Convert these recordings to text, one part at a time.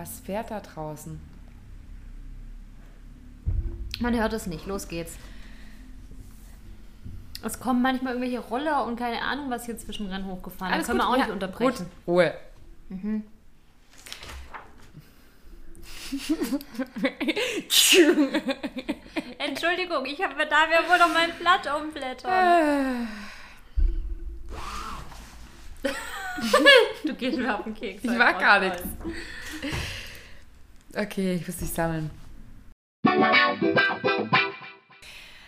Was fährt da draußen? Man hört es nicht. Los geht's. Es kommen manchmal irgendwelche Roller und keine Ahnung, was hier zwischendrin hochgefahren ist. Können wir auch ja, nicht unterbrechen. Gut. Ruhe. Entschuldigung, ich habe da wir wohl noch mein Blatt umblättern. du gehst mir auf den Keks. Ich mag gar nichts. Okay, ich muss dich sammeln.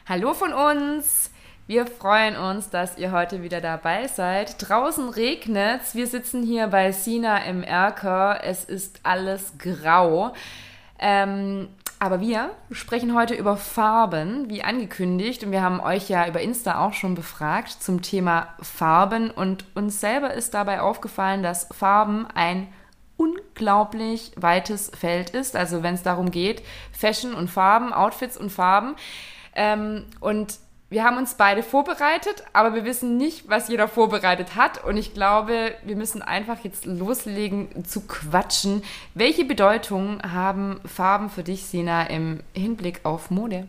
Hallo von uns. Wir freuen uns, dass ihr heute wieder dabei seid. Draußen regnet's. Wir sitzen hier bei Sina im Erker. Es ist alles grau. Ähm, aber wir sprechen heute über Farben, wie angekündigt. Und wir haben euch ja über Insta auch schon befragt zum Thema Farben. Und uns selber ist dabei aufgefallen, dass Farben ein unglaublich weites Feld ist. Also wenn es darum geht, Fashion und Farben, Outfits und Farben. Ähm, und wir haben uns beide vorbereitet, aber wir wissen nicht, was jeder vorbereitet hat. Und ich glaube, wir müssen einfach jetzt loslegen zu quatschen. Welche Bedeutung haben Farben für dich, Sina, im Hinblick auf Mode?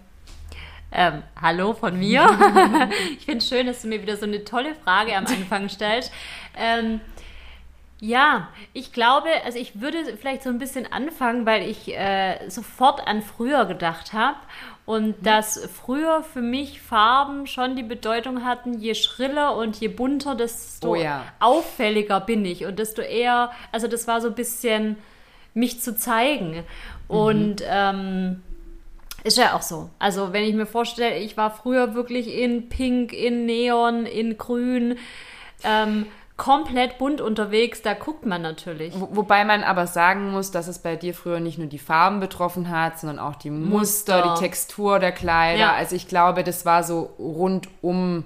Ähm, hallo von mir. ich finde es schön, dass du mir wieder so eine tolle Frage am Anfang stellst. Ähm, ja, ich glaube, also ich würde vielleicht so ein bisschen anfangen, weil ich äh, sofort an früher gedacht habe und dass früher für mich Farben schon die Bedeutung hatten, je schriller und je bunter, desto Oh ja. auffälliger bin ich und desto eher, also das war so ein bisschen mich zu zeigen und ähm, ist ja auch so. Also wenn ich mir vorstelle, ich war früher wirklich in Pink, in Neon, in Grün, ähm, komplett bunt unterwegs, da guckt man natürlich. Wo, wobei man aber sagen muss, dass es bei dir früher nicht nur die Farben betroffen hat, sondern auch die Muster, Muster. die Textur der Kleider. Ja. Also ich glaube, das war so rundum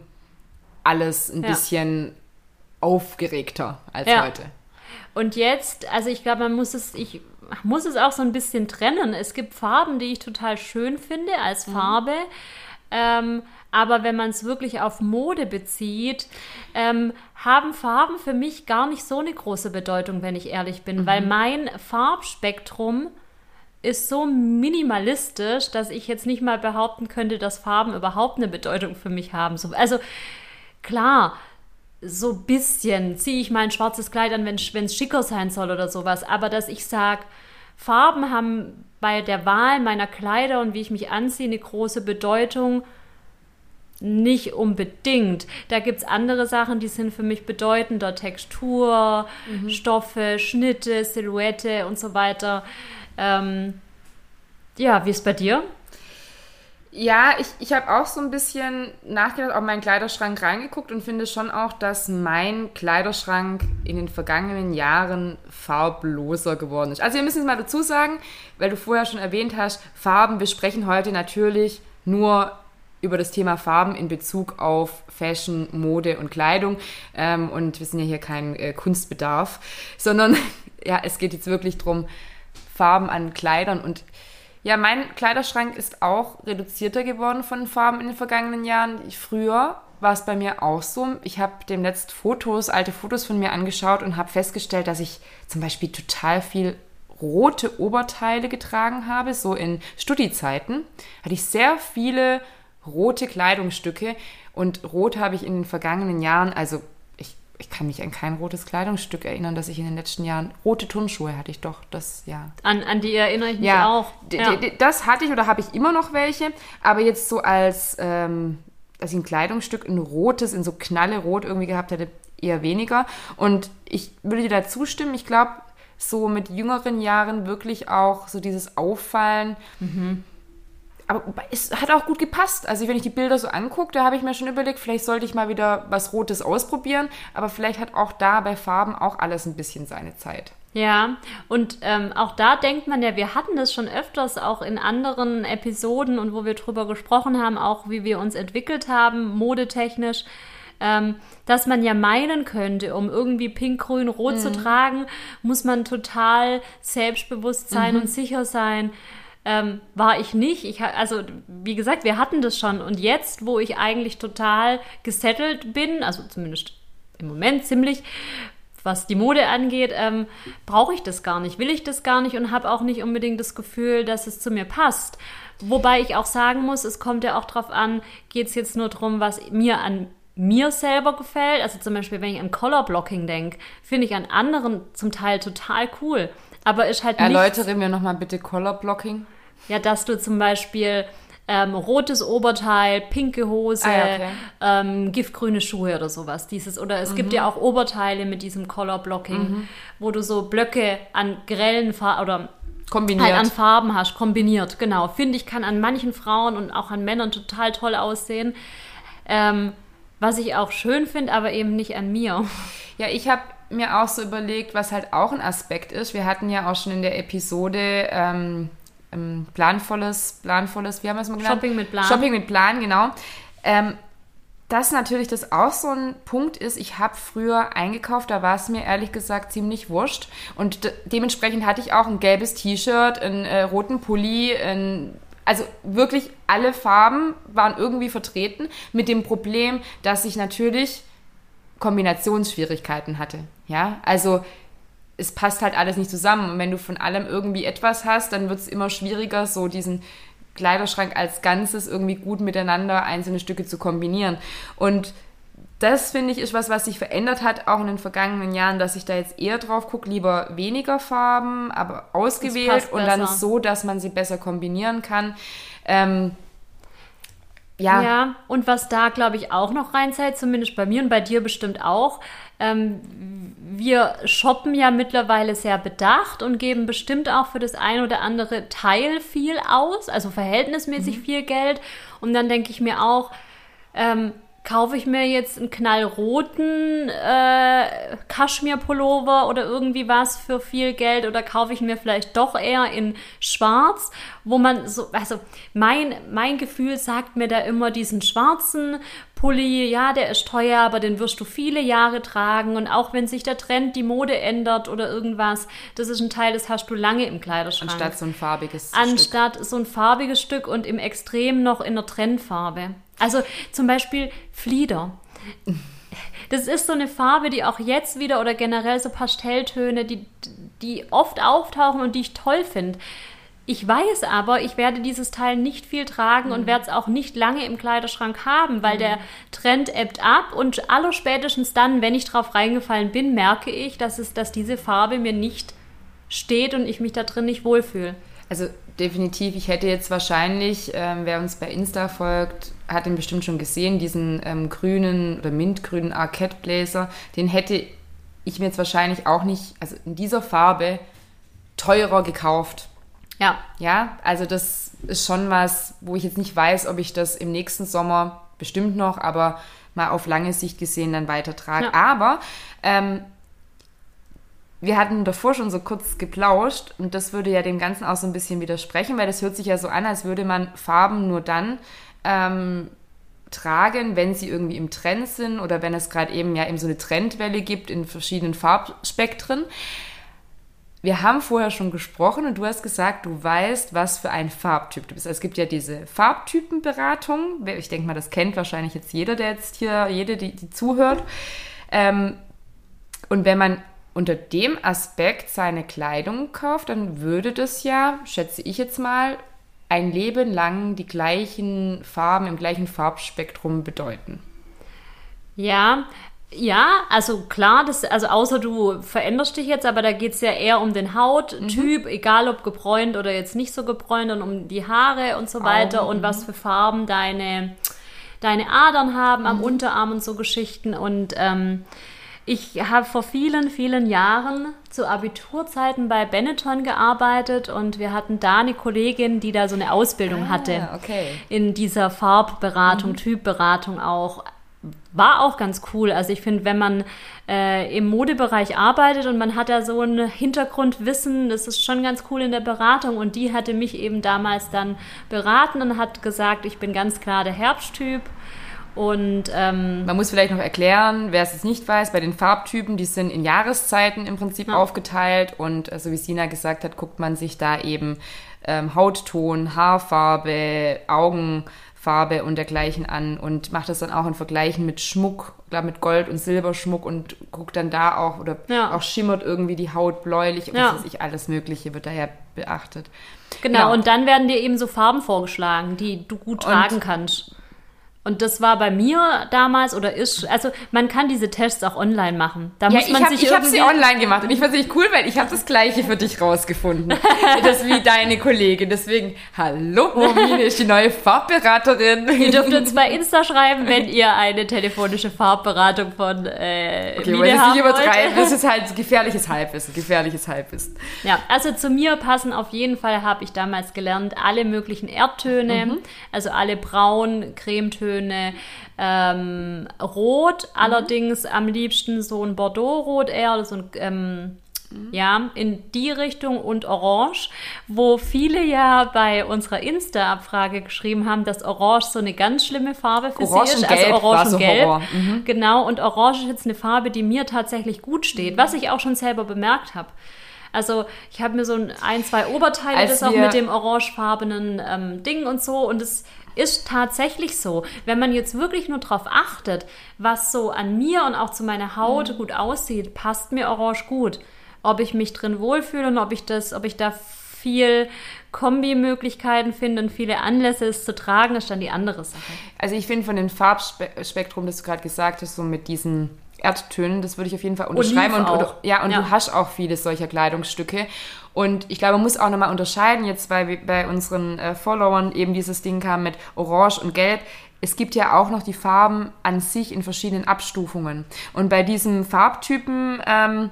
alles ein Ja. bisschen aufgeregter als Ja. heute. Und jetzt, also ich glaube, man muss es, ich muss es auch so ein bisschen trennen. Es gibt Farben, die ich total schön finde als Farbe. Ähm, aber wenn man es wirklich auf Mode bezieht, ähm, haben Farben für mich gar nicht so eine große Bedeutung, wenn ich ehrlich bin, weil mein Farbspektrum ist so minimalistisch, dass ich jetzt nicht mal behaupten könnte, dass Farben überhaupt eine Bedeutung für mich haben. So, also klar, so ein bisschen ziehe ich mein schwarzes Kleid an, wenn es schicker sein soll oder sowas. Aber dass ich sage, Farben haben bei der Wahl meiner Kleider und wie ich mich anziehe eine große Bedeutung, nicht unbedingt. Da gibt es andere Sachen, die sind für mich bedeutender. Textur, Stoffe, Schnitte, Silhouette und so weiter. Ähm, ja, wie ist bei dir? Ja, ich, ich habe auch so ein bisschen nachgedacht, auf meinen Kleiderschrank reingeguckt und finde schon auch, dass mein Kleiderschrank in den vergangenen Jahren farbloser geworden ist. Also wir müssen es mal dazu sagen, weil du vorher schon erwähnt hast, Farben, wir sprechen heute natürlich nur über das Thema Farben in Bezug auf Fashion, Mode und Kleidung. Ähm, und wir sind ja hier kein äh, Kunstbedarf, sondern ja, es geht jetzt wirklich drum Farben an Kleidern und ja, mein Kleiderschrank ist auch reduzierter geworden von Farben in den vergangenen Jahren. Früher war es bei mir auch so. Ich habe demnächst Fotos, alte Fotos von mir angeschaut und habe festgestellt, dass ich zum Beispiel total viel rote Oberteile getragen habe. So in Studi-Zeiten hatte ich sehr viele rote Kleidungsstücke und rot habe ich in den vergangenen Jahren, also ich, kann mich an kein rotes Kleidungsstück erinnern, dass ich in den letzten Jahren, rote Turnschuhe hatte ich doch, das, ja. An, an die erinnere ich mich Ja, auch. Ja. das hatte ich oder habe ich immer noch welche, aber jetzt so als, ähm, dass ich ein Kleidungsstück in rotes, in so knalle rot irgendwie gehabt hätte, eher weniger. Und ich würde dir da zustimmen, ich glaube, so mit jüngeren Jahren wirklich auch so dieses Auffallen. Aber es hat auch gut gepasst. Also wenn ich die Bilder so angucke, da habe ich mir schon überlegt, vielleicht sollte ich mal wieder was Rotes ausprobieren. Aber vielleicht hat auch da bei Farben auch alles ein bisschen seine Zeit. Ja, und ähm, auch da denkt man ja, wir hatten das schon öfters auch in anderen Episoden und wo wir drüber gesprochen haben, auch wie wir uns entwickelt haben, modetechnisch, ähm, dass man ja meinen könnte, um irgendwie pink, grün, rot mhm. zu tragen, muss man total selbstbewusst sein mhm. und sicher sein. Ähm, war ich nicht. Ich, also, wie gesagt, wir hatten das schon. Und jetzt, wo ich eigentlich total gesettelt bin, also zumindest im Moment ziemlich, was die Mode angeht, ähm, brauche ich das gar nicht, will ich das gar nicht und habe auch nicht unbedingt das Gefühl, dass es zu mir passt. Wobei ich auch sagen muss, es kommt ja auch darauf an, geht es jetzt nur darum, was mir an mir selber gefällt. Also zum Beispiel, wenn ich an Color Blocking denke, finde ich an anderen zum Teil total cool. Aber ist halt Erläutere nichts, mir nochmal bitte Color Blocking. Ja, dass du zum Beispiel ähm, rotes Oberteil, pinke Hose, ah, okay. ähm, giftgrüne Schuhe oder sowas. Dieses, oder es mhm. gibt ja auch Oberteile mit diesem Color Blocking, mhm. wo du so Blöcke an grellen Farben oder kombiniert. Halt an Farben hast, kombiniert, genau. Finde ich, kann an manchen Frauen und auch an Männern total toll aussehen. Ähm, was ich auch schön finde, aber eben nicht an mir. Ja, ich habe mir auch so überlegt, was halt auch ein Aspekt ist. Wir hatten ja auch schon in der Episode ähm, planvolles, planvolles, wie haben wir es mal genannt? Shopping mit Plan. Shopping mit Plan, genau. Ähm, dass natürlich das auch so ein Punkt ist, ich habe früher eingekauft, da war es mir ehrlich gesagt ziemlich wurscht. Und de dementsprechend hatte ich auch ein gelbes T-Shirt, einen äh, roten Pulli, ein, also wirklich alle Farben waren irgendwie vertreten, mit dem Problem, dass ich natürlich Kombinationsschwierigkeiten hatte. Ja, also es passt halt alles nicht zusammen. Und wenn du von allem irgendwie etwas hast, dann wird es immer schwieriger, so diesen Kleiderschrank als Ganzes irgendwie gut miteinander einzelne Stücke zu kombinieren. Und das finde ich ist was, was sich verändert hat, auch in den vergangenen Jahren, dass ich da jetzt eher drauf gucke, lieber weniger Farben, aber ausgewählt und dann so, dass man sie besser kombinieren kann. Ähm, ja. ja, und was da, glaube ich, auch noch reinzählt, zumindest bei mir und bei dir bestimmt auch, ähm, wir shoppen ja mittlerweile sehr bedacht und geben bestimmt auch für das ein oder andere Teil viel aus, also verhältnismäßig mhm. viel Geld. Und dann denke ich mir auch, ähm, kaufe ich mir jetzt einen knallroten äh, Kaschmir-Pullover oder irgendwie was für viel Geld oder kaufe ich mir vielleicht doch eher in schwarz, wo man so, also mein, mein Gefühl sagt mir da immer diesen schwarzen Pulli, ja, der ist teuer, aber den wirst du viele Jahre tragen und auch wenn sich der Trend, die Mode ändert oder irgendwas, das ist ein Teil, das hast du lange im Kleiderschrank. Anstatt so ein farbiges Anstatt Stück. so ein farbiges Stück und im Extrem noch in der Trendfarbe. Also zum Beispiel Flieder. Das ist so eine Farbe, die auch jetzt wieder oder generell so Pastelltöne, die, die oft auftauchen und die ich toll finde. Ich weiß aber, ich werde dieses Teil nicht viel tragen mhm. und werde es auch nicht lange im Kleiderschrank haben, weil mhm. der Trend ebbt ab und allerspätestens dann, wenn ich drauf reingefallen bin, merke ich, dass, es, dass diese Farbe mir nicht steht und ich mich da drin nicht wohlfühle. Also definitiv, ich hätte jetzt wahrscheinlich, ähm, wer uns bei Insta folgt, hat ihn bestimmt schon gesehen, diesen ähm, grünen oder mintgrünen Arcade Blazer, den hätte ich mir jetzt wahrscheinlich auch nicht, also in dieser Farbe, teurer gekauft. Ja. Ja, also das ist schon was, wo ich jetzt nicht weiß, ob ich das im nächsten Sommer bestimmt noch, aber mal auf lange Sicht gesehen dann weitertrage. Ja. Aber ähm, wir hatten davor schon so kurz geplauscht und das würde ja dem Ganzen auch so ein bisschen widersprechen, weil das hört sich ja so an, als würde man Farben nur dann ähm, tragen, wenn sie irgendwie im Trend sind oder wenn es gerade eben ja eben so eine Trendwelle gibt in verschiedenen Farbspektren. Wir haben vorher schon gesprochen und du hast gesagt, du weißt, was für ein Farbtyp du bist. Also es gibt ja diese Farbtypenberatung. Ich denke mal, das kennt wahrscheinlich jetzt jeder, der jetzt hier, jede, die, die zuhört. Ähm, und wenn man unter dem Aspekt seine Kleidung kauft, dann würde das ja, schätze ich jetzt mal, ein Leben lang die gleichen Farben im gleichen Farbspektrum bedeuten. Ja, ja, also klar, das, also außer du veränderst dich jetzt, aber da geht es ja eher um den Hauttyp, mhm. egal ob gebräunt oder jetzt nicht so gebräunt, und um die Haare und so weiter Augen, und was mhm. für Farben deine, deine Adern haben mhm. am Unterarm und so Geschichten. Und ähm, ich habe vor vielen, vielen Jahren zu Abiturzeiten bei Benetton gearbeitet und wir hatten da eine Kollegin, die da so eine Ausbildung ah, hatte okay. in dieser Farbberatung, mhm. Typberatung auch war auch ganz cool. Also ich finde, wenn man äh, im Modebereich arbeitet und man hat da so ein Hintergrundwissen, das ist schon ganz cool in der Beratung. Und die hatte mich eben damals dann beraten und hat gesagt, ich bin ganz klar der Herbsttyp. Und ähm, man muss vielleicht noch erklären, wer es jetzt nicht weiß, bei den Farbtypen, die sind in Jahreszeiten im Prinzip ja. aufgeteilt und äh, so wie Sina gesagt hat, guckt man sich da eben ähm, Hautton, Haarfarbe, Augenfarbe und dergleichen an und macht das dann auch in Vergleichen mit Schmuck, glaube mit Gold und Silberschmuck und guckt dann da auch oder ja. auch schimmert irgendwie die Haut bläulich und ja. was weiß ich, alles Mögliche wird daher beachtet. Genau, genau, und dann werden dir eben so Farben vorgeschlagen, die du gut tragen und kannst. Und das war bei mir damals oder ist, also man kann diese Tests auch online machen. Da ja, muss man ich habe hab sie online gemacht und ich fand es cool, weil ich habe das Gleiche für dich rausgefunden. das wie deine Kollegin. Deswegen, hallo, Romine ist die neue Farbberaterin. ihr dürft uns bei Insta schreiben, wenn ihr eine telefonische Farbberatung von äh, okay, Mine haben nicht übertreiben. Das ist halt gefährliches Halbwissen, gefährliches Halbwissen. Ja, also zu mir passen auf jeden Fall, habe ich damals gelernt, alle möglichen Erdtöne, mhm. also alle Braun, Cremetöne, Töne. Ähm, Rot, mhm. allerdings am liebsten so ein Bordeaux-Rot eher, so ein ähm, ja, in die Richtung und Orange, wo viele ja bei unserer Insta-Abfrage geschrieben haben, dass Orange so eine ganz schlimme Farbe für Orange sie ist. Also Orange und Gelb. Mhm. Genau, und Orange ist jetzt eine Farbe, die mir tatsächlich gut steht, mhm. was ich auch schon selber bemerkt habe. Also ich habe mir so ein, zwei Oberteile, Als das auch mit dem orangefarbenen ähm, Ding und so und es ist tatsächlich so. Wenn man jetzt wirklich nur darauf achtet, was so an mir und auch zu meiner Haut mhm. gut aussieht, passt mir Orange gut. Ob ich mich drin wohlfühle und ob ich das, ob ich da viel Kombimöglichkeiten finde und viele Anlässe es zu tragen, ist dann die andere Sache. Also ich finde von dem Farbspektrum, das du gerade gesagt hast, so mit diesen Erdtönen, das würde ich auf jeden Fall unterschreiben. Und, und, ja, und ja. du hast auch viele solcher Kleidungsstücke. Und ich glaube, man muss auch nochmal unterscheiden, jetzt bei, bei unseren äh, Followern eben dieses Ding kam mit Orange und Gelb. Es gibt ja auch noch die Farben an sich in verschiedenen Abstufungen. Und bei diesem Farbtypen ähm,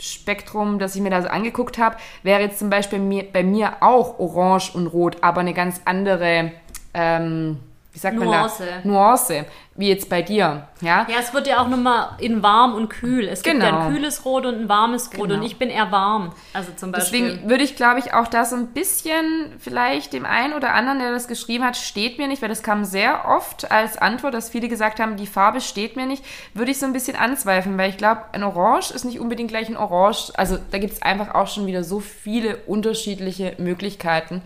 Spektrum, das ich mir da so angeguckt habe, wäre jetzt zum Beispiel mir, bei mir auch Orange und Rot, aber eine ganz andere ähm, wie sagt Nuance. man da? Nuance, wie jetzt bei dir, ja? Ja, es wird ja auch nochmal in warm und kühl. Es genau. gibt ja ein genau. kühles Rot und ein warmes Rot genau. und ich bin eher warm, also zum Beispiel. Deswegen würde ich, glaube ich, auch da so ein bisschen vielleicht dem einen oder anderen, der das geschrieben hat, steht mir nicht, weil das kam sehr oft als Antwort, dass viele gesagt haben, die Farbe steht mir nicht, würde ich so ein bisschen anzweifeln, weil ich glaube, ein Orange ist nicht unbedingt gleich ein Orange. Also da gibt es einfach auch schon wieder so viele unterschiedliche Möglichkeiten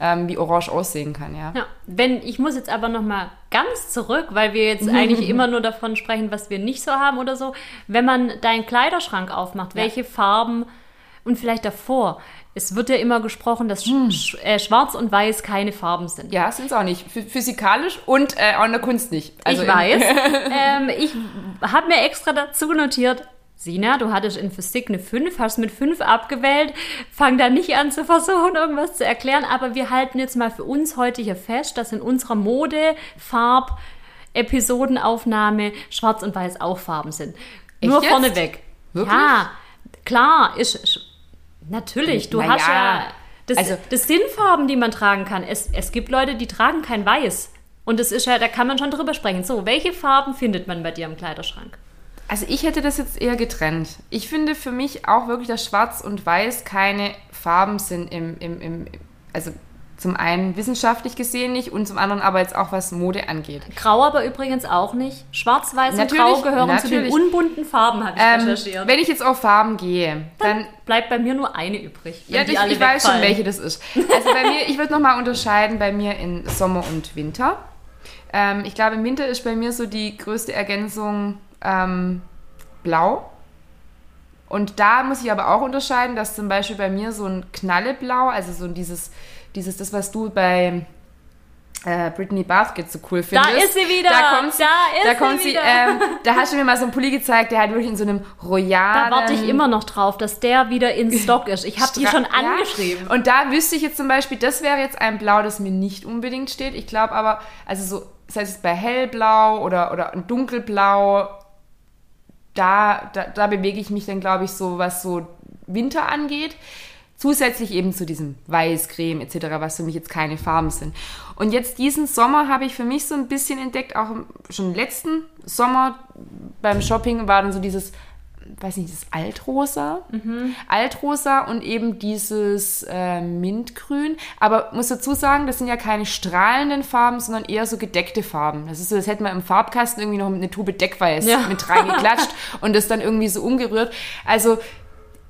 ähm, wie Orange aussehen kann, ja. ja. Wenn, ich muss jetzt aber nochmal ganz zurück, weil wir jetzt eigentlich immer nur davon sprechen, was wir nicht so haben oder so. Wenn man deinen Kleiderschrank aufmacht, ja. welche Farben und vielleicht davor, es wird ja immer gesprochen, dass hm. Sch äh, Schwarz und Weiß keine Farben sind. Ja, sind es auch nicht. Physikalisch und äh, auch in der Kunst nicht. Also ich weiß. ähm, ich habe mir extra dazu notiert, Sina, du hattest in Physik eine 5, hast mit 5 abgewählt. Fang da nicht an zu versuchen, irgendwas zu erklären. Aber wir halten jetzt mal für uns heute hier fest, dass in unserer Mode, Farb, Episodenaufnahme Schwarz und Weiß auch Farben sind. Echt Nur vorneweg. Wirklich? Ja, klar, ist, natürlich. Du Na hast ja, ja das, also, das sind Farben, die man tragen kann. Es, es gibt Leute, die tragen kein Weiß. Und das ist ja, da kann man schon drüber sprechen. So, welche Farben findet man bei dir im Kleiderschrank? Also ich hätte das jetzt eher getrennt. Ich finde für mich auch wirklich, dass Schwarz und Weiß keine Farben sind im, im, im also zum einen wissenschaftlich gesehen nicht und zum anderen aber jetzt auch was Mode angeht. Grau aber übrigens auch nicht. Schwarz, Weiß und Grau gehören natürlich. zu den unbunten Farben, habe ich ähm, recherchiert. Wenn ich jetzt auf Farben gehe, dann, dann bleibt bei mir nur eine übrig. Ja, ich, ich weiß schon, welche das ist. Also bei mir, ich würde nochmal unterscheiden bei mir in Sommer und Winter. Ähm, ich glaube, im Winter ist bei mir so die größte Ergänzung ähm, blau. Und da muss ich aber auch unterscheiden, dass zum Beispiel bei mir so ein Knalleblau, also so dieses, dieses, das, was du bei äh, Brittany Basket so cool findest. Da ist sie wieder. Da kommt sie, da, da kommt sie, sie ähm, da hast du mir mal so einen Pulli gezeigt, der halt wirklich in so einem royalen... Da warte ich immer noch drauf, dass der wieder in Stock ist. Ich habe die schon angeschrieben. Ja. Und da wüsste ich jetzt zum Beispiel, das wäre jetzt ein Blau, das mir nicht unbedingt steht. Ich glaube aber, also so, das heißt es bei hellblau oder, oder ein dunkelblau da, da, da bewege ich mich dann, glaube ich, so, was so Winter angeht. Zusätzlich eben zu diesem Weiß, Creme etc., was für mich jetzt keine Farben sind. Und jetzt diesen Sommer habe ich für mich so ein bisschen entdeckt, auch schon letzten Sommer beim Shopping war dann so dieses, weiß nicht, dieses Altrosa. Mhm. Altrosa und eben dieses äh, Mintgrün. Aber muss dazu sagen, das sind ja keine strahlenden Farben, sondern eher so gedeckte Farben. Das ist so, das hätte man im Farbkasten irgendwie noch eine Tube Deckweiß ja. mit reingeklatscht und das dann irgendwie so umgerührt. Also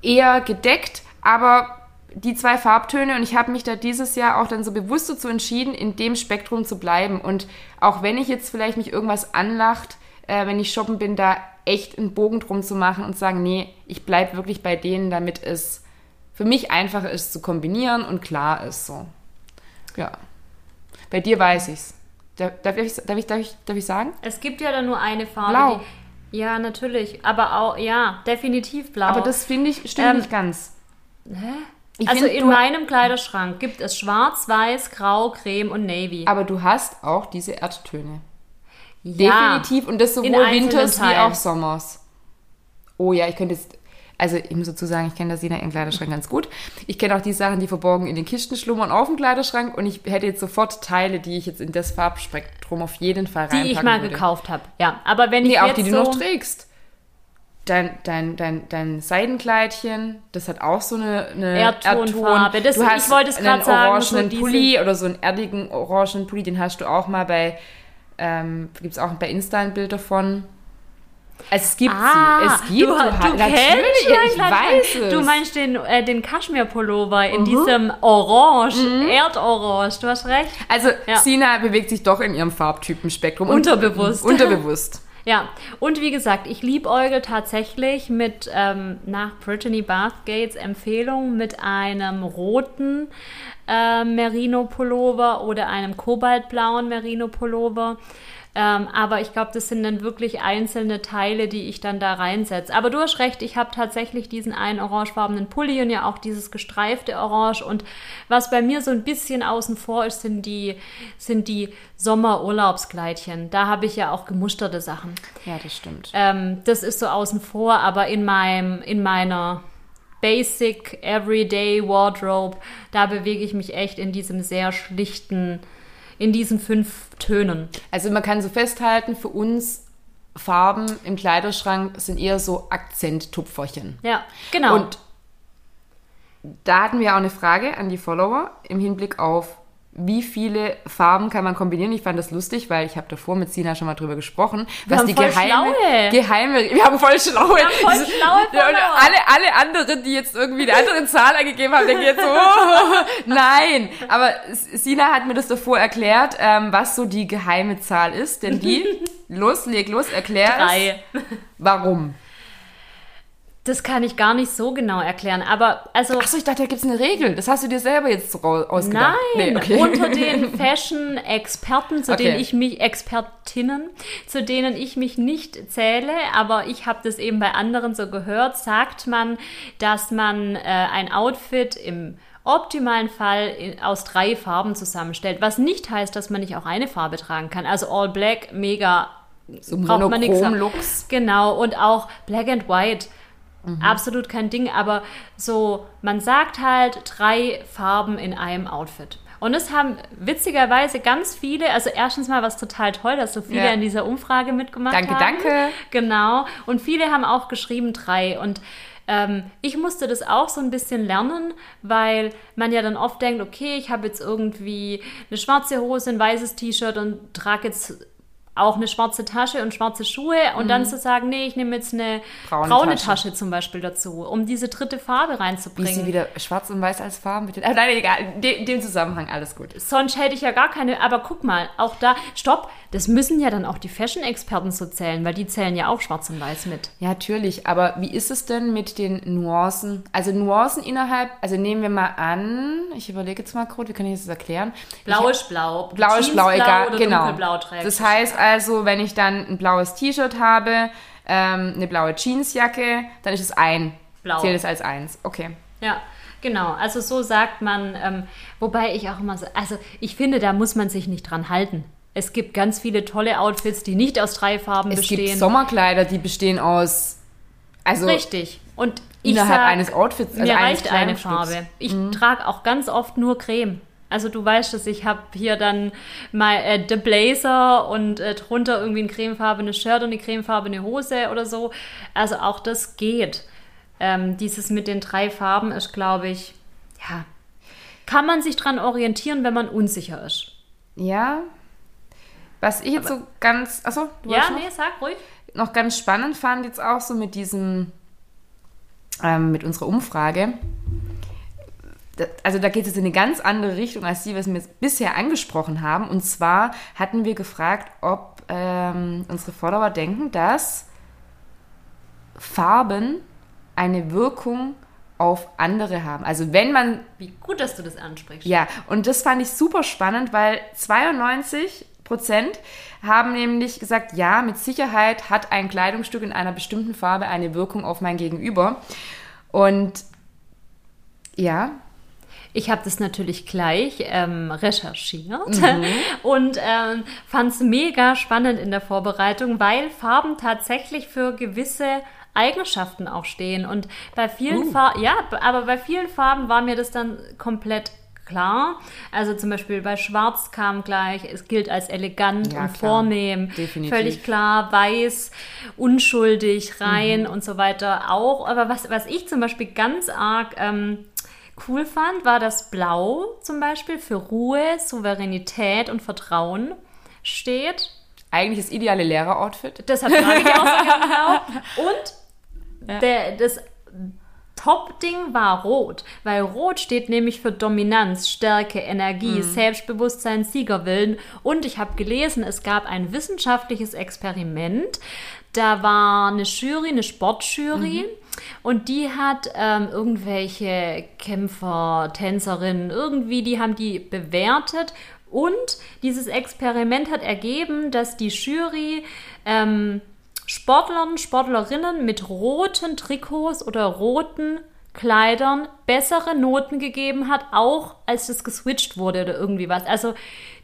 eher gedeckt, aber die zwei Farbtöne und ich habe mich da dieses Jahr auch dann so bewusst dazu entschieden, in dem Spektrum zu bleiben. Und auch wenn ich jetzt vielleicht mich irgendwas anlacht, äh, wenn ich shoppen bin, da echt einen Bogen drum zu machen und zu sagen, nee, ich bleibe wirklich bei denen, damit es für mich einfacher ist zu kombinieren und klar ist so. Ja. Bei dir weiß ich's. Darf, darf, ich, darf, ich, darf, ich, darf ich sagen? Es gibt ja da nur eine Farbe. Blau. Die, ja, natürlich. Aber auch, ja, definitiv blau. Aber das finde ich, stimmt ähm, nicht ganz. Hä? Ich also find, in meinem Kleiderschrank gibt es schwarz, weiß, grau, creme und navy. Aber du hast auch diese Erdtöne. Ja, Definitiv. Und das sowohl Winters wie auch Sommers. Oh ja, ich könnte jetzt. Also ich muss dazu sagen, ich kenne das Sina ihren Kleiderschrank ganz gut. Ich kenne auch die Sachen, die verborgen in den Kisten schlummern auf dem Kleiderschrank und ich hätte jetzt sofort Teile, die ich jetzt in das Farbspektrum auf jeden Fall reinpacken Die ich mal würde. gekauft habe, ja. Aber wenn ich nee, auch die, die so du noch trägst dein, dein, dein, dein Seidenkleidchen, das hat auch so eine, eine Erdtonfarbe. Erdton. Das, du hast ich wollte es einen orangenen so Pulli oder so einen erdigen orangenen Pulli, den hast du auch mal bei, ähm, gibt es auch bei Insta ein Bild davon. Es gibt ah, sie. Es gibt du, du, du natürlich, ich weiß es. Du meinst den, äh, den Kaschmir-Pullover in uh -huh. diesem Orange, mhm. Erdorange. Du hast recht. Also ja. Sina bewegt sich doch in ihrem Farbtypenspektrum. Unterbewusst. unterbewusst. Ja, und wie gesagt, ich liebäugel tatsächlich mit, ähm, nach Brittany Bathgates Empfehlung, mit einem roten äh, Merino-Pullover oder einem kobaltblauen Merino-Pullover. Ähm, aber ich glaube, das sind dann wirklich einzelne Teile, die ich dann da reinsetze. Aber du hast recht, ich habe tatsächlich diesen einen orangefarbenen Pulli und ja auch dieses gestreifte Orange. Und was bei mir so ein bisschen außen vor ist, sind die, sind die Sommerurlaubskleidchen. Da habe ich ja auch gemusterte Sachen. Ja, das stimmt. Ähm, das ist so außen vor, aber in meinem, in meiner Basic Everyday Wardrobe, da bewege ich mich echt in diesem sehr schlichten in diesen fünf Tönen. Also man kann so festhalten, für uns Farben im Kleiderschrank sind eher so Akzenttupferchen. Ja, genau. Und da hatten wir auch eine Frage an die Follower im Hinblick auf wie viele Farben kann man kombinieren? Ich fand das lustig, weil ich habe davor mit Sina schon mal drüber gesprochen, wir was die geheime, geheime, wir haben voll schlaue, wir haben voll schlaue ja, alle, alle anderen, die jetzt irgendwie eine andere Zahl eingegeben haben, denken jetzt so, oh, nein. Aber Sina hat mir das davor erklärt, ähm, was so die geheime Zahl ist, denn die, los, leg los, erklär Drei. es. Warum? Das kann ich gar nicht so genau erklären, aber also. Achso, ich dachte, da gibt es eine Regel. Das hast du dir selber jetzt ausgedacht. Nein, nee, okay. unter den Fashion-Experten, zu okay. denen ich mich, Expertinnen, zu denen ich mich nicht zähle, aber ich habe das eben bei anderen so gehört, sagt man, dass man äh, ein Outfit im optimalen Fall aus drei Farben zusammenstellt, was nicht heißt, dass man nicht auch eine Farbe tragen kann. Also All Black, mega, so braucht man nichts. Looks. Genau, und auch Black and White Mhm. Absolut kein Ding, aber so, man sagt halt drei Farben in einem Outfit. Und es haben witzigerweise ganz viele, also erstens mal was total toll, dass so viele ja. in dieser Umfrage mitgemacht danke, haben. Danke, danke. Genau. Und viele haben auch geschrieben drei. Und ähm, ich musste das auch so ein bisschen lernen, weil man ja dann oft denkt, okay, ich habe jetzt irgendwie eine schwarze Hose, ein weißes T-Shirt und trage jetzt auch eine schwarze Tasche und schwarze Schuhe und mhm. dann zu sagen, nee, ich nehme jetzt eine braune, braune Tasche. Tasche. zum Beispiel dazu, um diese dritte Farbe reinzubringen. Wie sie wieder schwarz und weiß als Farben? Bitte. Ah, nein, egal, in dem Zusammenhang alles gut. Sonst hätte ich ja gar keine, aber guck mal, auch da, stopp, das müssen ja dann auch die Fashion-Experten so zählen, weil die zählen ja auch schwarz und weiß mit. Ja, natürlich, aber wie ist es denn mit den Nuancen? Also Nuancen innerhalb, also nehmen wir mal an, ich überlege jetzt mal kurz, wie kann ich das erklären? Blau ist blau. Blau ist blau, egal, oder genau. Das heißt also, wenn ich dann ein blaues T-Shirt habe, ähm, eine blaue Jeansjacke, dann ist es ein. Blau. Zählt es als eins. Okay. Ja. Genau, also so sagt man, ähm, wobei ich auch immer so, also ich finde, da muss man sich nicht dran halten. Es gibt ganz viele tolle Outfits, die nicht aus drei Farben es bestehen. Es gibt Sommerkleider, die bestehen aus. Also Richtig. Und innerhalb sag, eines Outfits, also mir reicht eine. Farbe. Ich trage auch ganz oft nur Creme. Also du weißt es, ich habe hier dann mal äh, The Blazer und äh, drunter irgendwie ein cremefarbene Shirt und eine cremefarbene Hose oder so. Also auch das geht. Ähm, dieses mit den drei Farben ist, glaube ich, ja, kann man sich dran orientieren, wenn man unsicher ist. Ja. Was ich jetzt so ganz, achso, du Ja, noch? nee, sag ruhig. noch ganz spannend fand jetzt auch so mit diesem, ähm, mit unserer Umfrage. Also da geht es in eine ganz andere Richtung als die, was wir bisher angesprochen haben. Und zwar hatten wir gefragt, ob ähm, unsere Follower denken, dass Farben eine Wirkung auf andere haben. Also wenn man Wie gut, dass du das ansprichst. ja, und das fand ich super spannend, weil 92 Prozent haben nämlich gesagt, ja, mit Sicherheit hat ein Kleidungsstück in einer bestimmten Farbe eine Wirkung auf mein Gegenüber. Und ja, Ich habe das natürlich gleich ähm, recherchiert und ähm, fand es mega spannend in der Vorbereitung, weil Farben tatsächlich für gewisse Eigenschaften auch stehen. Und bei vielen Farben, ja, aber bei vielen Farben war mir das dann komplett klar. Also zum Beispiel bei Schwarz kam gleich, es gilt als elegant Ja, und klar. vornehm. Definitiv. Völlig klar, weiß, unschuldig, rein und so weiter auch. Aber was, was ich zum Beispiel ganz arg ähm, cool fand, war das Blau zum Beispiel für Ruhe, Souveränität und Vertrauen steht. eigentlich das ideale Lehreroutfit. Deshalb trage ich auch Blau. Und der, das Top-Ding war Rot, weil Rot steht nämlich für Dominanz, Stärke, Energie, Selbstbewusstsein, Siegerwillen. Und ich habe gelesen, es gab ein wissenschaftliches Experiment. Da war eine Jury, eine Sportjury. Und die hat ähm, irgendwelche Kämpfer, Tänzerinnen, irgendwie, die haben die bewertet. Und dieses Experiment hat ergeben, dass die Jury ähm, Sportlern, Sportlerinnen mit roten Trikots oder roten Kleidern bessere Noten gegeben hat, auch als das geswitcht wurde oder irgendwie was. Also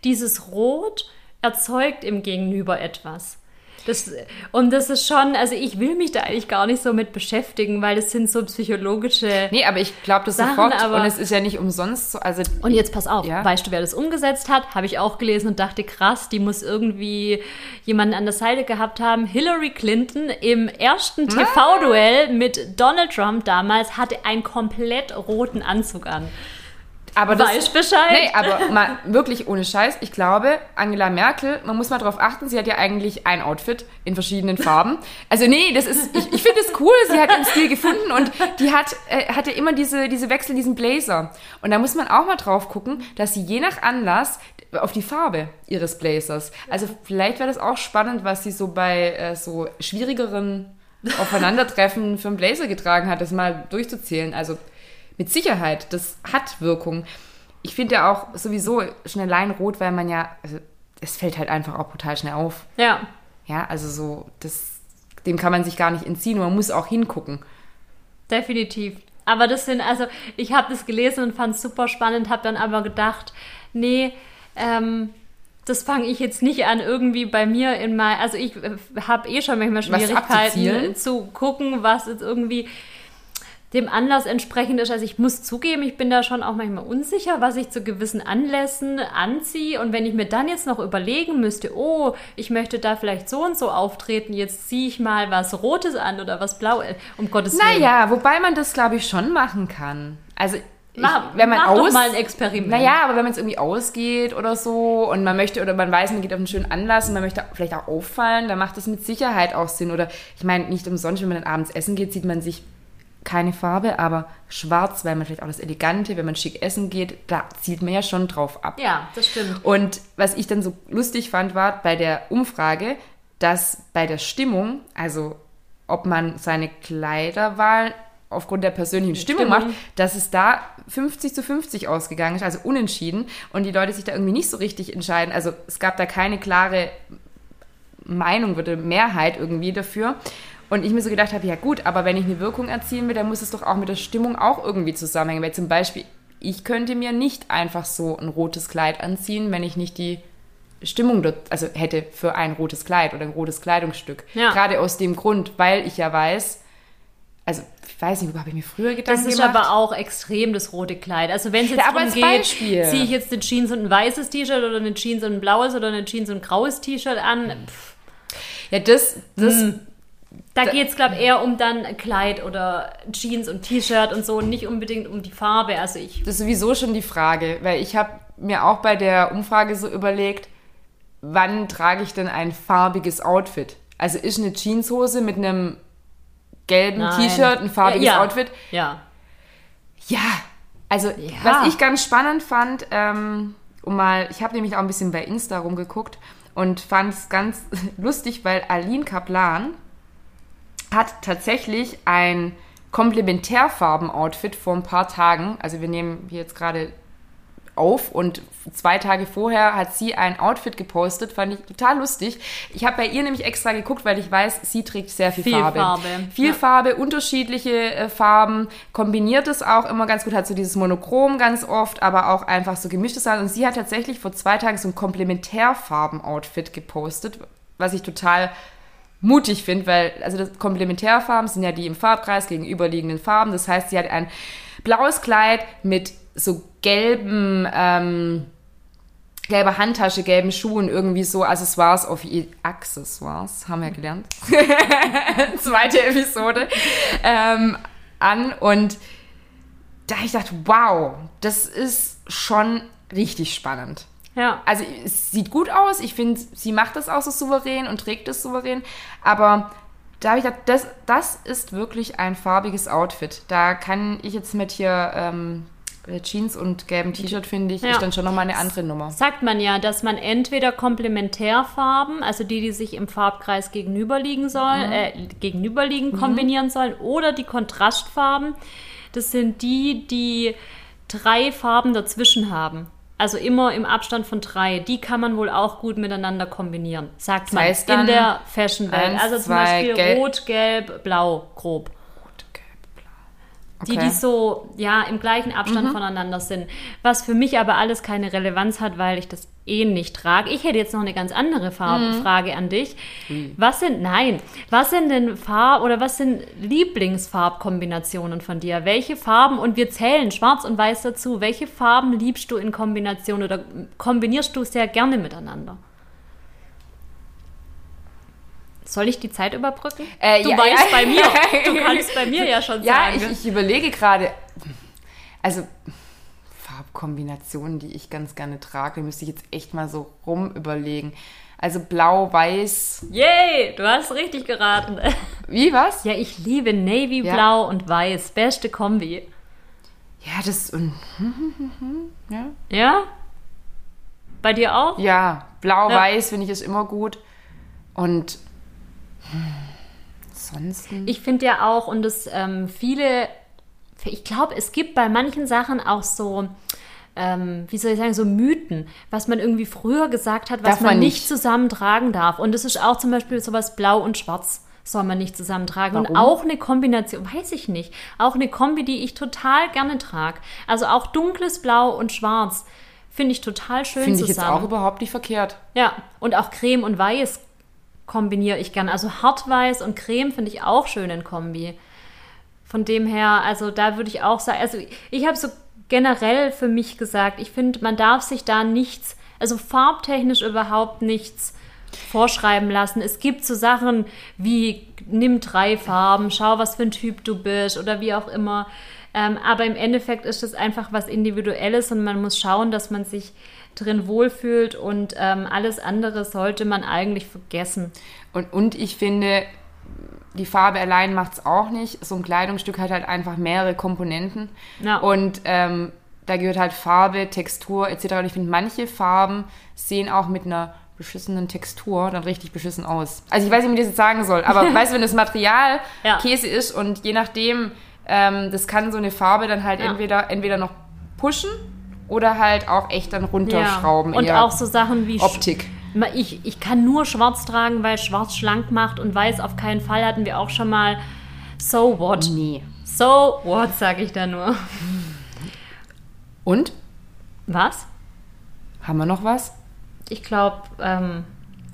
dieses Rot erzeugt im Gegenüber etwas. Das, und das ist schon, also ich will mich da eigentlich gar nicht so mit beschäftigen, weil das sind so psychologische. Nee, aber ich glaube das Sachen, sofort. aber- und es ist ja nicht umsonst so. Also Und jetzt pass auf, Ja. weißt du, wer das umgesetzt hat? Habe ich auch gelesen und dachte, krass, die muss irgendwie jemanden an der Seite gehabt haben. Hillary Clinton im ersten TV-Duell mit Donald Trump damals hatte einen komplett roten Anzug an. Aber das, Weiß Bescheid. Nee, aber mal wirklich ohne Scheiß. Ich glaube, Angela Merkel, man muss mal drauf achten, sie hat ja eigentlich ein Outfit in verschiedenen Farben. Also nee, das ist, ich, ich finde es cool, sie hat ihren Stil gefunden und die hat, äh, hat ja immer diese, diese Wechsel, diesen Blazer. Und da muss man auch mal drauf gucken, dass sie je nach Anlass auf die Farbe ihres Blazers. Also vielleicht wäre das auch spannend, was sie so bei äh, so schwierigeren Aufeinandertreffen für einen Blazer getragen hat, das mal durchzuzählen. Also mit Sicherheit, das hat Wirkung. Ich finde ja auch sowieso schnell rot, weil man ja, also es fällt halt einfach auch brutal schnell auf. Ja. Ja, also so, das, dem kann man sich gar nicht entziehen. Man muss auch hingucken. Definitiv. Aber das sind, also ich habe das gelesen und fand es super spannend, habe dann aber gedacht, nee, ähm, das fange ich jetzt nicht an, irgendwie bei mir in mein, also ich äh, habe eh schon manchmal Schwierigkeiten zu gucken, was jetzt irgendwie dem Anlass entsprechend ist. Also ich muss zugeben, ich bin da schon auch manchmal unsicher, was ich zu gewissen Anlässen anziehe. Und wenn ich mir dann jetzt noch überlegen müsste, oh, ich möchte da vielleicht so und so auftreten, jetzt ziehe ich mal was Rotes an oder was Blaues, um Gottes Willen. Naja, wobei man das, glaube ich, schon machen kann. Also, ich, Mach, wenn man mach aus, doch mal ein Experiment. Naja, aber wenn man jetzt irgendwie ausgeht oder so und man möchte oder man weiß, man geht auf einen schönen Anlass und man möchte vielleicht auch auffallen, dann macht das mit Sicherheit auch Sinn. Oder ich meine, nicht umsonst, wenn man dann abends essen geht, sieht man sich keine Farbe, aber schwarz, weil man vielleicht auch das Elegante, wenn man schick essen geht, da zielt man ja schon drauf ab. Ja, das stimmt. Und was ich dann so lustig fand, war bei der Umfrage, dass bei der Stimmung, also ob man seine Kleiderwahl aufgrund der persönlichen Stimmung, Stimmung. macht, dass es da 50 zu 50 ausgegangen ist, also unentschieden. Und die Leute sich da irgendwie nicht so richtig entscheiden. Also es gab da keine klare Meinung, würde Mehrheit irgendwie dafür. Und ich mir so gedacht habe, ja gut, aber wenn ich eine Wirkung erzielen will, dann muss es doch auch mit der Stimmung auch irgendwie zusammenhängen. Weil zum Beispiel, ich könnte mir nicht einfach so ein rotes Kleid anziehen, wenn ich nicht die Stimmung dort, also hätte für ein rotes Kleid oder ein rotes Kleidungsstück. Ja. Gerade aus dem Grund, weil ich ja weiß, Also, ich weiß nicht, wo habe ich mir früher Gedanken Das ist gemacht? aber auch extrem das rote Kleid. Also wenn es jetzt Ja, darum geht, Beispiel. ziehe ich jetzt eine Jeans und ein weißes T-Shirt oder eine Jeans und ein blaues oder eine Jeans und ein graues T-Shirt an, pff, ja, das, das, Hm. Da geht es, glaube ich, eher um dann Kleid oder Jeans und T-Shirt und so, nicht unbedingt um die Farbe. Also ich, das ist sowieso schon die Frage, weil ich habe mir auch bei der Umfrage so überlegt, wann trage ich denn ein farbiges Outfit? Also ist eine Jeanshose mit einem gelben. T-Shirt ein farbiges ja, Outfit? Ja. Ja, also Ja. was ich ganz spannend fand, ähm, um mal, ich habe nämlich auch ein bisschen bei Insta rumgeguckt und fand es ganz lustig, weil Aline Kaplan hat tatsächlich ein Komplementärfarben-Outfit vor ein paar Tagen. Also wir nehmen hier jetzt gerade auf und zwei Tage vorher hat sie ein Outfit gepostet, fand ich total lustig. Ich habe bei ihr nämlich extra geguckt, weil ich weiß, sie trägt sehr viel, Viel Farbe. Farbe, Viel ja. Farbe, unterschiedliche äh, Farben, kombiniert es auch immer ganz gut, hat so dieses Monochrom ganz oft, aber auch einfach so gemischtes Sachen. Und sie hat tatsächlich vor zwei Tagen so ein Komplementärfarben-Outfit gepostet, was ich total mutig finde, weil also das Komplementärfarben sind ja die im Farbkreis gegenüberliegenden Farben. Das heißt, sie hat ein blaues Kleid mit so gelben, ähm, gelber Handtasche, gelben Schuhen, irgendwie so Accessoires auf ihr Accessoires, haben wir gelernt. Zweite Episode. Ähm, an und da ich dachte, wow, das ist schon richtig spannend. Ja. Also es sieht gut aus. Ich finde, sie macht das auch so souverän und trägt es souverän. Aber da habe ich gedacht, das, das ist wirklich ein farbiges Outfit. Da kann ich jetzt mit hier ähm, Jeans und gelbem T-Shirt, finde ich, Ja. ist dann schon nochmal eine andere Nummer. Sagt man ja, dass man entweder Komplementärfarben, also die, die sich im Farbkreis gegenüberliegen sollen, äh, gegenüberliegen kombinieren sollen, oder die Kontrastfarben. Das sind die, die drei Farben dazwischen haben. Also immer im Abstand von drei. Die kann man wohl auch gut miteinander kombinieren, sagt man heißt in der Fashion-Welt. Also zum Beispiel gelb- Rot, Gelb, Blau, grob. Die, Okay. Mhm. die so, ja, im gleichen Abstand voneinander sind. Was für mich aber alles keine Relevanz hat, weil ich das eh nicht trage. Ich hätte jetzt noch eine ganz andere Farbe, Mhm. Frage an dich. Was sind, nein, was sind denn Farb- oder was sind Lieblingsfarbkombinationen von dir? Welche Farben, und wir zählen schwarz und weiß dazu, welche Farben liebst du in Kombination oder kombinierst du sehr gerne miteinander? Soll ich die Zeit überbrücken? Äh, du ja, weißt ja. bei mir. Du kannst bei mir ja schon Ja, sagen. ich, ich überlege gerade, also Farbkombinationen, die ich ganz gerne trage, müsste ich jetzt echt mal so rum überlegen. Also blau, weiß, Yay, du hast richtig geraten. wie was? Ja, ich liebe Navy, Ja. Blau und Weiß. Beste Kombi. Ja, das und ja. Ja? Bei dir auch? Ja, blau, Ja. weiß finde ich ist immer gut. Und hm, ansonsten. Ich finde ja auch, und das ähm, viele, ich glaube, es gibt bei manchen Sachen auch so, ähm, wie soll ich sagen, so Mythen, was man irgendwie früher gesagt hat, was Darf man, man nicht nicht. zusammentragen darf. Und das ist auch zum Beispiel sowas Blau und Schwarz soll man nicht zusammentragen. Und Warum? auch eine Kombination, weiß ich nicht, auch eine Kombi, die ich total gerne trage. Also auch dunkles Blau und Schwarz finde ich total schön Finde ich zusammen. jetzt auch überhaupt nicht verkehrt. Ja, und auch Creme und Weiß kombiniere ich gern. Also Hartweiß und Creme finde ich auch schön in Kombi. Von dem her, also da würde ich auch sagen, also ich habe so generell für mich gesagt, ich finde, man darf sich da nichts, also farbtechnisch überhaupt nichts vorschreiben lassen. Es gibt so Sachen wie, nimm drei Farben, schau, was für ein Typ du bist oder wie auch immer. Ähm, aber im Endeffekt ist es einfach was Individuelles und man muss schauen, dass man sich drin wohlfühlt und ähm, alles andere sollte man eigentlich vergessen. Und, und ich finde, die Farbe allein macht es auch nicht. So ein Kleidungsstück hat halt einfach mehrere Komponenten. Ja. Und ähm, da gehört halt Farbe, Textur etc. Und ich finde, manche Farben sehen auch mit einer beschissenen Textur dann richtig beschissen aus. Also ich weiß nicht, wie ich das jetzt sagen soll, aber weißt du, wenn das Material Ja. Käse ist und je nachdem, ähm, das kann so eine Farbe dann halt Ja. entweder, entweder noch pushen oder halt auch echt dann runterschrauben. in Und auch so Sachen wie Optik. Ich, ich kann nur schwarz tragen, weil schwarz schlank macht und weiß auf keinen Fall hatten wir auch schon mal. So what? Nee. So what, sag ich da nur. Und? Was? Haben wir noch was? Ich glaube, ähm,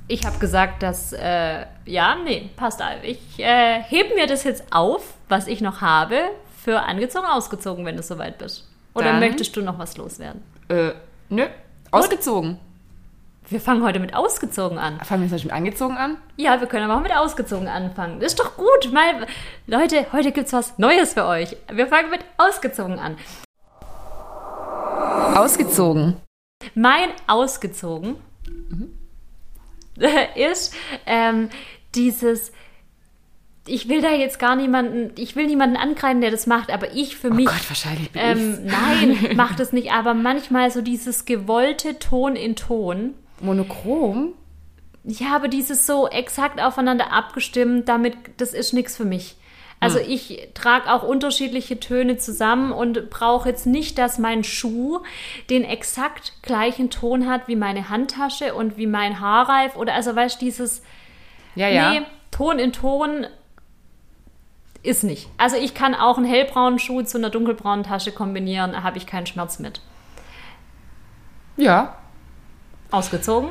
Ich habe gesagt, dass, äh, ja, nee, passt. Ich äh, hebe mir das jetzt auf, was ich noch habe, für angezogen, ausgezogen, wenn du soweit bist. Oder Dann- möchtest du noch was loswerden? Äh, nö. Ausgezogen. Wir fangen heute mit ausgezogen an. Fangen wir jetzt mit angezogen an? Ja, wir können aber auch mit ausgezogen anfangen. Das ist doch gut, weil, Leute, heute gibt's was Neues für euch. Wir fangen mit ausgezogen an. Ausgezogen. Mein ausgezogen ist ähm, dieses. Ich will da jetzt gar niemanden, ich will niemanden ankreiden, der das macht, aber ich für mich. Oh Gott, wahrscheinlich bin ähm, nein, macht es nicht, aber manchmal so dieses gewollte Ton in Ton. Monochrom? Ich habe dieses so exakt aufeinander abgestimmt, damit, das ist nichts für mich. Also ich trage auch unterschiedliche Töne zusammen und brauche jetzt nicht, dass mein Schuh den exakt gleichen Ton hat wie meine Handtasche und wie mein Haarreif oder also weißt du, dieses Ja, ja. nee, Ton in Ton ist nicht. Also ich kann auch einen hellbraunen Schuh zu einer dunkelbraunen Tasche kombinieren, da habe ich keinen Schmerz mit. Ja. Ausgezogen?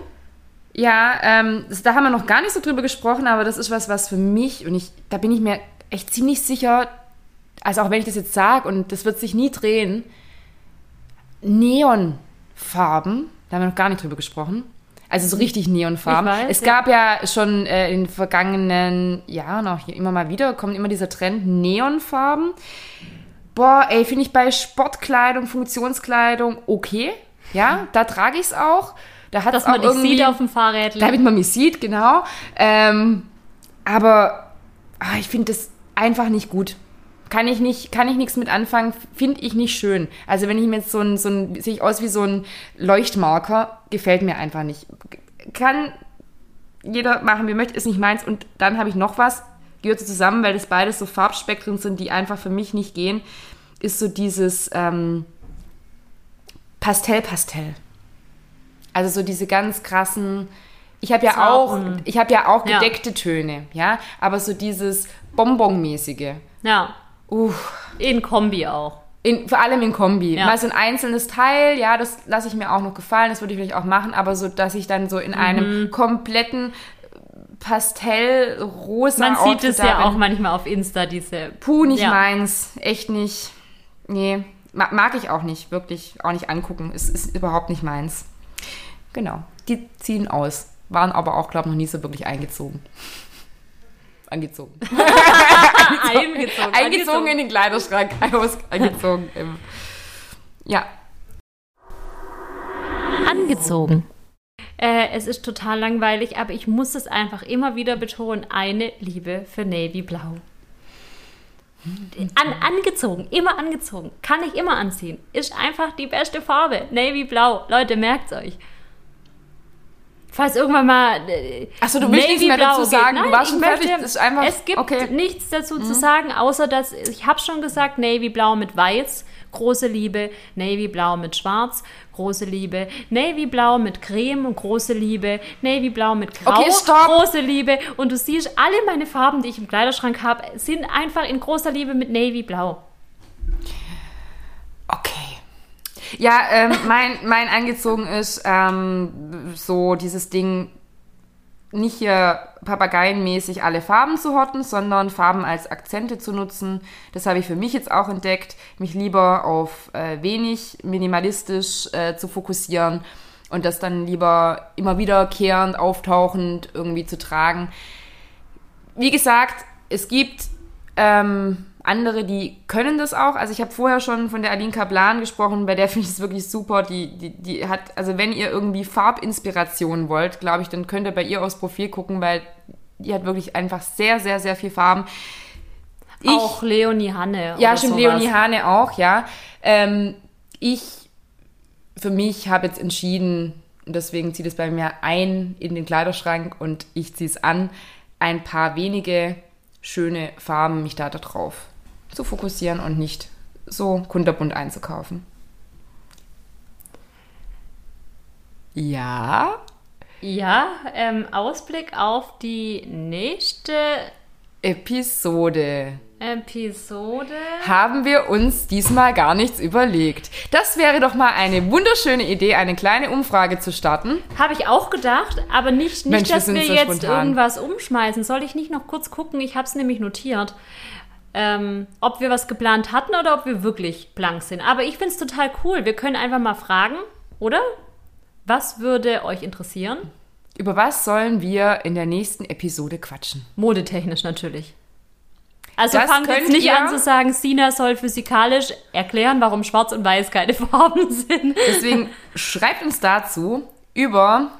Ja, ähm, das, da haben wir noch gar nicht so drüber gesprochen, aber das ist was, was für mich, und ich, da bin ich mir echt ziemlich sicher, also auch wenn ich das jetzt sage, und das wird sich nie drehen, Neonfarben, da haben wir noch gar nicht drüber gesprochen. Also so richtig Neonfarben. Weiß, es ja. gab ja schon äh, in den vergangenen Jahren auch hier immer mal wieder, kommt immer dieser Trend Neonfarben. Boah, ey, finde ich bei Sportkleidung, Funktionskleidung okay. Ja, da trage ich es auch. Da hat Dass man dich sieht auf dem Fahrrad. damit man mich sieht, genau. Ähm, aber ah, ich finde das einfach nicht gut. Kann ich nicht, kann ich nichts mit anfangen, finde ich nicht schön. Also wenn ich mir jetzt so ein, so ein, sehe ich aus wie so ein Leuchtmarker, gefällt mir einfach nicht. Kann jeder machen, wie möchte, ist nicht meins. Und dann habe ich noch was, gehört so zusammen, weil das beides so Farbspektren sind, die einfach für mich nicht gehen, ist so dieses ähm, Pastell-Pastell. Also so diese ganz krassen. Ich habe ja auch, ich habe ja auch Ja. gedeckte Töne, ja, aber so dieses Bonbon-mäßige. Ja, Uff. in Kombi auch. In, vor allem in Kombi. Ja. Mal so ein einzelnes Teil, ja, das lasse ich mir auch noch gefallen, das würde ich vielleicht auch machen, aber so, dass ich dann so in Mhm. einem kompletten Pastell-rosa Man sieht Outfit es da ja auch manchmal auf Insta, diese. Puh, nicht Ja. meins. Echt nicht. Nee, ma mag ich auch nicht, wirklich auch nicht angucken. Es ist überhaupt nicht meins. Genau, die ziehen aus. Waren aber auch, glaube ich, noch nie so wirklich eingezogen. Angezogen. Eingezogen. eingezogen in den Kleiderschrank. Eingezogen. Im, ja. Angezogen. Äh, es ist total langweilig, aber ich muss es einfach immer wieder betonen: eine Liebe für Navy Blau. An, angezogen, immer angezogen. Kann ich immer anziehen. Ist einfach die beste Farbe. Navy Blau. Leute, merkt's euch. Falls irgendwann mal. äh, Ach so, du willst nichts mehr dazu geht. sagen. Du Nein, warst ich schon fertig. möchte- Das ist einfach- es gibt okay. Mhm. nichts dazu zu sagen, außer dass ich habe schon gesagt, Navy Blau mit Weiß, große Liebe, Navy Blau mit Schwarz, große Liebe, Navy Blau mit Creme, große Liebe, Navy Blau mit Grau, Okay, große Liebe. Und du siehst, alle meine Farben, die ich im Kleiderschrank habe, sind einfach in großer Liebe mit Navy Blau. Okay. Ja, ähm, mein, mein angezogen ist ähm, so dieses Ding, nicht hier papageienmäßig alle Farben zu horten, sondern Farben als Akzente zu nutzen. Das habe ich für mich jetzt auch entdeckt, mich lieber auf äh, wenig minimalistisch äh, zu fokussieren und das dann lieber immer wiederkehrend, auftauchend irgendwie zu tragen. Wie gesagt, es gibt ähm, andere, die können das auch. Also ich habe vorher schon von der Aline Kaplan gesprochen, bei der finde ich es wirklich super. Die, die, die hat, also wenn ihr irgendwie Farbinspiration wollt, glaube ich, dann könnt ihr bei ihr aufs Profil gucken, weil die hat wirklich einfach sehr, sehr, sehr viel Farben. Ich, Auch Leonie Hanne. ja, stimmt, sowas. Leonie Hane auch, ja. Ähm, ich für mich habe jetzt entschieden, und deswegen zieht es bei mir ein in den Kleiderschrank und ich ziehe es an, ein paar wenige schöne Farben mich da drauf zu fokussieren und nicht so kunterbunt einzukaufen. Ja, Ja, ähm, Ausblick auf die nächste Episode. Episode. haben wir uns diesmal gar nichts überlegt. Das wäre doch mal eine wunderschöne Idee, eine kleine Umfrage zu starten. Habe ich auch gedacht, aber nicht, nicht Mensch, wir dass sind wir so jetzt spontan. irgendwas umschmeißen. Soll ich nicht noch kurz gucken? Ich habe es nämlich notiert. Ähm, ob wir was geplant hatten oder ob wir wirklich blank sind. Aber ich finde es total cool. Wir können einfach mal fragen, oder? Was würde euch interessieren? Über was sollen wir in der nächsten Episode quatschen? Modetechnisch natürlich. Also Das fangt jetzt nicht ihr- an zu sagen, Sina soll physikalisch erklären, warum Schwarz und Weiß keine Farben sind. Deswegen schreibt uns dazu über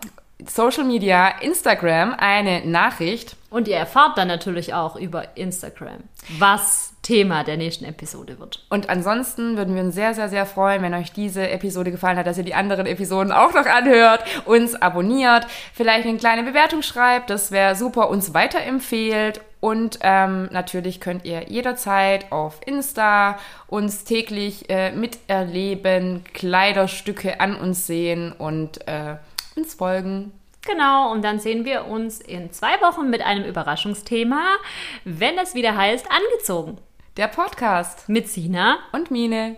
Social Media, Instagram eine Nachricht. Und ihr erfahrt dann natürlich auch über Instagram, was Thema der nächsten Episode wird. Und ansonsten würden wir uns sehr, sehr, sehr freuen, wenn euch diese Episode gefallen hat, dass ihr die anderen Episoden auch noch anhört, uns abonniert, vielleicht eine kleine Bewertung schreibt, das wäre super, uns weiterempfehlt. Und ähm, natürlich könnt ihr jederzeit auf Insta uns täglich äh, miterleben, Kleiderstücke an uns sehen und äh, uns folgen. Genau, und dann sehen wir uns in zwei Wochen mit einem Überraschungsthema, wenn es wieder heißt, angezogen. Der Podcast Mit Sina und Mine.